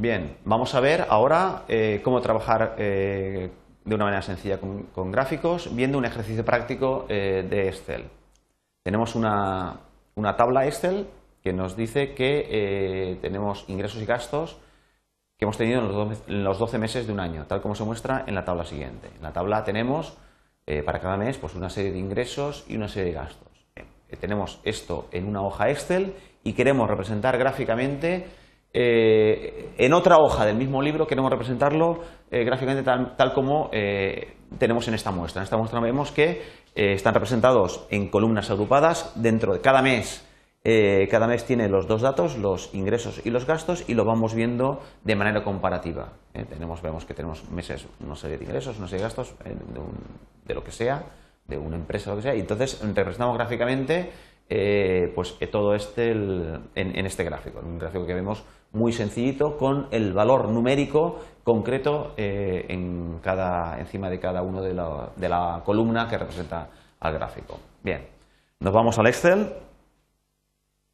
Bien, vamos a ver ahora eh, cómo trabajar eh, de una manera sencilla con, gráficos, viendo un ejercicio práctico eh, de Excel. Tenemos una, tabla Excel que nos dice que tenemos ingresos y gastos que hemos tenido en los, 12, meses de un año, tal como se muestra en la tabla siguiente. En la tabla tenemos para cada mes pues, una serie de ingresos y una serie de gastos. tenemos esto en una hoja Excel y queremos representar gráficamente eh, en otra hoja del mismo libro queremos representarlo eh, gráficamente tal, como eh, tenemos en esta muestra. En esta muestra vemos que están representados en columnas agrupadas dentro de cada mes. cada mes tiene los dos datos, los ingresos y los gastos, y lo vamos viendo de manera comparativa. tenemos, vemos que tenemos meses, una serie de ingresos, una serie de gastos, de, lo que sea, de una empresa, lo que sea, y entonces representamos gráficamente pues, todo este en, este gráfico, un gráfico que vemos muy sencillito con el valor numérico concreto eh, en cada, encima de cada uno de la, columna que representa al gráfico. Bien, nos vamos al Excel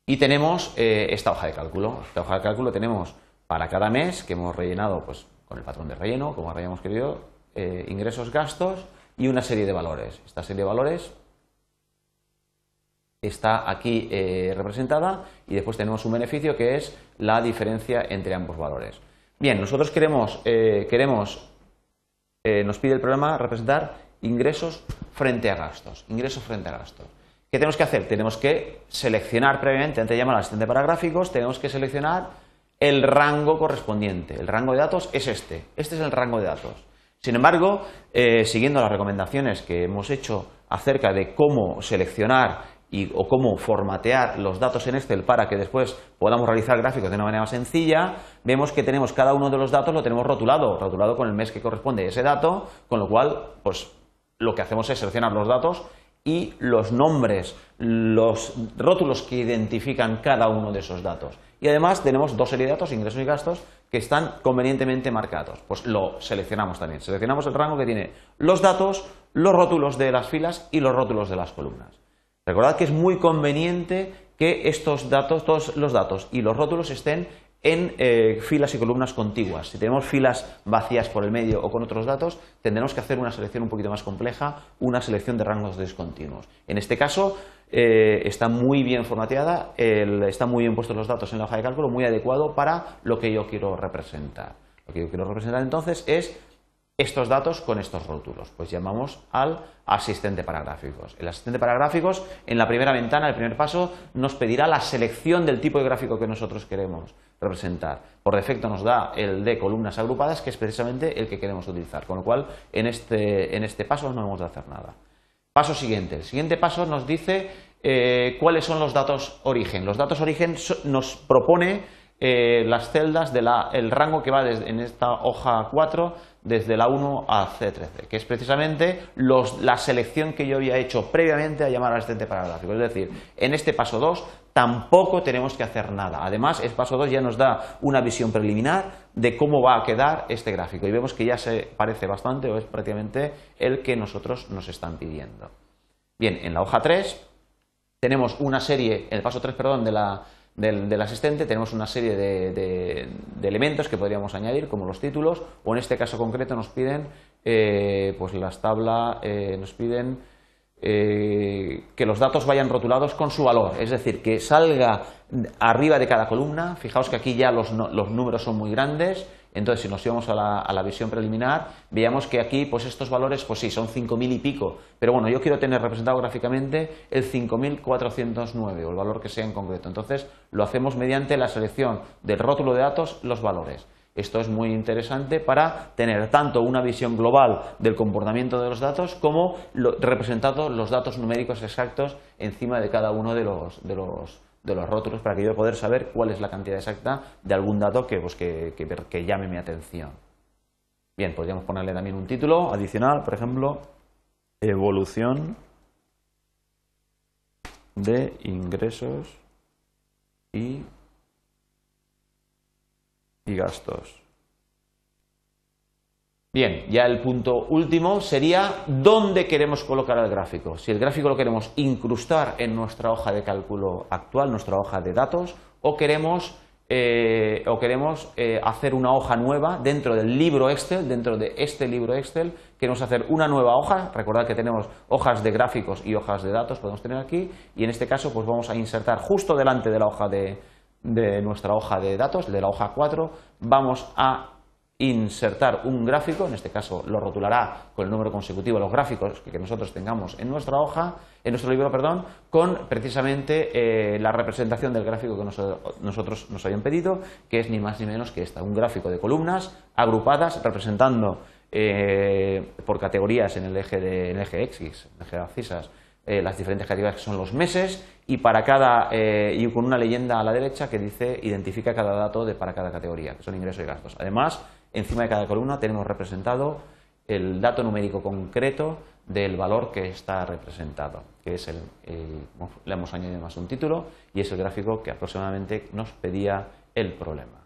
y tenemos eh, esta hoja de cálculo. Esta hoja de cálculo tenemos para cada mes que hemos rellenado pues, con el patrón de relleno, como habíamos querido, eh, ingresos, gastos y una serie de valores. Esta serie de valores está aquí eh, representada y después tenemos un beneficio que es la diferencia entre ambos valores. Bien, nosotros queremos, eh, queremos eh, nos pide el programa representar ingresos frente a gastos. Ingresos frente a gastos. ¿Qué tenemos que hacer? Tenemos que seleccionar previamente, antes de llamar al asistente para gráficos, tenemos que seleccionar el rango correspondiente. El rango de datos es este. Este es el rango de datos. Sin embargo, siguiendo las recomendaciones que hemos hecho acerca de cómo seleccionar o cómo formatear los datos en Excel para que después podamos realizar gráficos de una manera sencilla, vemos que tenemos cada uno de los datos lo tenemos rotulado, rotulado con el mes que corresponde a ese dato, con lo cual, pues lo que hacemos es seleccionar los datos y los nombres, los rótulos que identifican cada uno de esos datos. Y además tenemos dos series de datos, ingresos y gastos, que están convenientemente marcados. Pues lo seleccionamos también. Seleccionamos el rango que tiene los datos, los rótulos de las filas y los rótulos de las columnas. Recordad que es muy conveniente que estos datos, todos los datos y los rótulos estén en eh, filas y columnas contiguas. Si tenemos filas vacías por el medio o con otros datos, tendremos que hacer una selección un poquito más compleja, una selección de rangos discontinuos. En este caso, eh, está muy bien formateada, están muy bien puestos los datos en la hoja de cálculo, muy adecuado para lo que yo quiero representar. Lo que yo quiero representar entonces es estos datos con estos rótulos. Pues llamamos al asistente para gráficos. El asistente para gráficos, en la primera ventana, el primer paso, nos pedirá la selección del tipo de gráfico que nosotros queremos representar. Por defecto nos da el de columnas agrupadas, que es precisamente el que queremos utilizar. Con lo cual, en este, en este paso no hemos de hacer nada. Paso siguiente. El siguiente paso nos dice eh, cuáles son los datos origen. Los datos origen nos propone eh, las celdas del rango que va desde, en esta hoja 4 desde la 1 a C13, que es precisamente la selección que yo había hecho previamente a llamar al asistente para gráfico. Es decir, en este paso 2 tampoco tenemos que hacer nada. Además, el paso 2 ya nos da una visión preliminar de cómo va a quedar este gráfico y vemos que ya se parece bastante o es prácticamente el que nosotros nos están pidiendo. Bien, en la hoja 3 tenemos una serie, en el paso 3, perdón, de la, del, asistente tenemos una serie de, elementos que podríamos añadir, como los títulos, o en este caso concreto nos piden, eh, pues las tablas, eh, nos piden eh, que los datos vayan rotulados con su valor, es decir, que salga arriba de cada columna, fijaos que aquí ya los, los números son muy grandes, entonces, si nos íbamos a la, visión preliminar, veíamos que aquí, pues estos valores, pues sí, son 5.000 y pico, pero bueno, yo quiero tener representado gráficamente el 5.409 o el valor que sea en concreto. Entonces, lo hacemos mediante la selección del rótulo de datos, los valores. Esto es muy interesante para tener tanto una visión global del comportamiento de los datos como representados los datos numéricos exactos encima de cada uno de los, de los de los rótulos para que yo poder saber cuál es la cantidad exacta de algún dato que, pues, que, que, llame mi atención. Bien, podríamos ponerle también un título adicional, por ejemplo, evolución de ingresos y, y gastos. Bien, ya el punto último sería dónde queremos colocar el gráfico. Si el gráfico lo queremos incrustar en nuestra hoja de cálculo actual, nuestra hoja de datos, o queremos eh, o queremos eh, hacer una hoja nueva dentro del libro Excel, dentro de este libro Excel, queremos hacer una nueva hoja, recordad que tenemos hojas de gráficos y hojas de datos, podemos tener aquí, y en este caso pues vamos a insertar justo delante de la hoja de, de nuestra hoja de datos, de la hoja 4, vamos a insertar un gráfico, en este caso lo rotulará con el número consecutivo los gráficos que nosotros tengamos en nuestra hoja, en nuestro libro, perdón, con precisamente eh, la representación del gráfico que nosotros nos habían pedido, que es ni más ni menos que esta, un gráfico de columnas agrupadas representando eh, por categorías en el eje de en el eje X, en eje de abscisas, eh, las diferentes categorías que son los meses y para cada y con una leyenda a la derecha que dice identifica cada dato de para cada categoría, que son ingresos y gastos. Además, Encima de cada columna tenemos representado el dato numérico concreto del valor que está representado, que es el, le hemos añadido más un título y es el gráfico que aproximadamente nos pedía el problema.